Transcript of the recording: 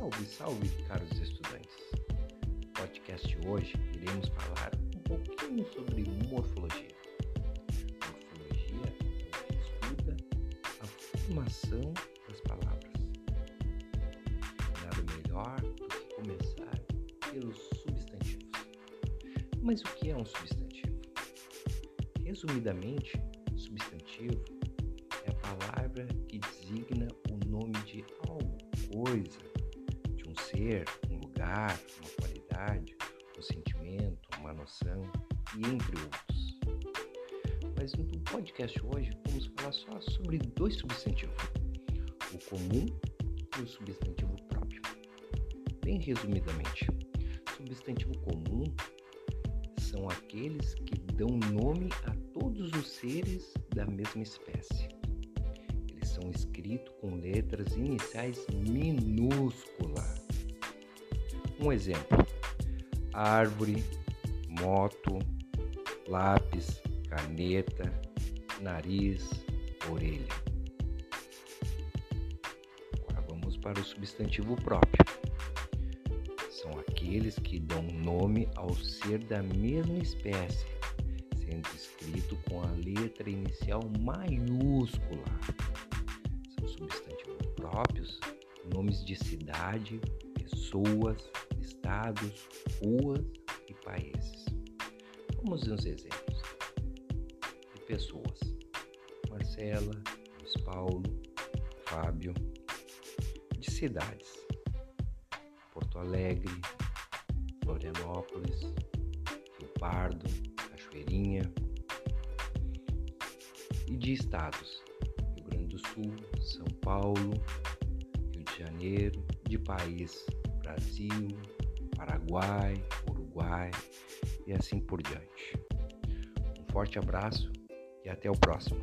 Salve, caros estudantes! No podcast hoje iremos falar um pouquinho sobre morfologia. Morfologia é o que estuda a formação das palavras. Nada melhor do que começar pelos substantivos. Mas o que é um substantivo? Resumidamente, substantivo é a palavra que designa o nome de algo, coisa, um lugar, uma qualidade, um sentimento, uma noção e entre outros. Mas no podcast hoje vamos falar só sobre dois substantivos: o comum e o substantivo próprio. Bem resumidamente, substantivo comum são aqueles que dão nome a todos os seres da mesma espécie. Eles são escritos com letras iniciais minúsculas um exemplo: árvore, moto, lápis, caneta, nariz, orelha. Agora vamos para o substantivo próprio. São aqueles que dão nome ao ser da mesma espécie, sendo escrito com a letra inicial maiúscula. São substantivos próprios, nomes de cidade, pessoas, estados, ruas e países. Vamos ver uns exemplos de pessoas: Marcela, Luiz Paulo, Fábio, de cidades: Porto Alegre, Florianópolis, Rio Pardo, Cachoeirinha, e de estados: Rio Grande do Sul, São Paulo, Rio de Janeiro, de país: Brasil, Paraguai, Uruguai e assim por diante. Um forte abraço e até o próximo.